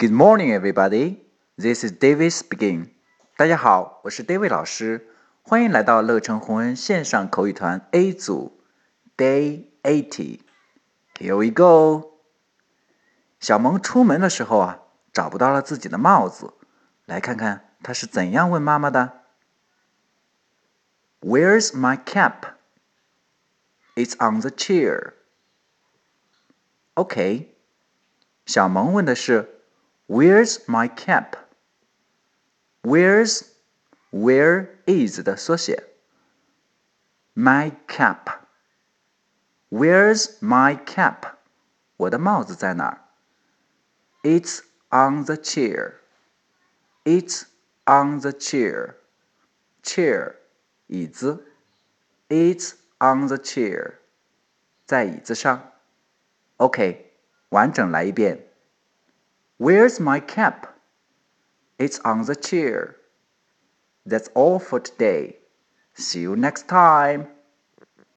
Good morning, everybody. This is David speaking. 大家好，我是 David 老师，欢迎来到乐成红恩线上口语团 A 组 Day Eighty. Here we go. 小萌出门的时候啊，找不到了自己的帽子，来看看他是怎样问妈妈的。Where's my cap? It's on the chair. OK，小萌问的是 Where's my cap? Where's where is 的缩写。My cap. Where's my cap? 我的帽子在哪儿？It's on the chair. It's on the chair. Chair 椅子。It's on the chair，在椅子上。OK，完整来一遍。 Where's my cap? It's on the chair. That's all for today. See you next time.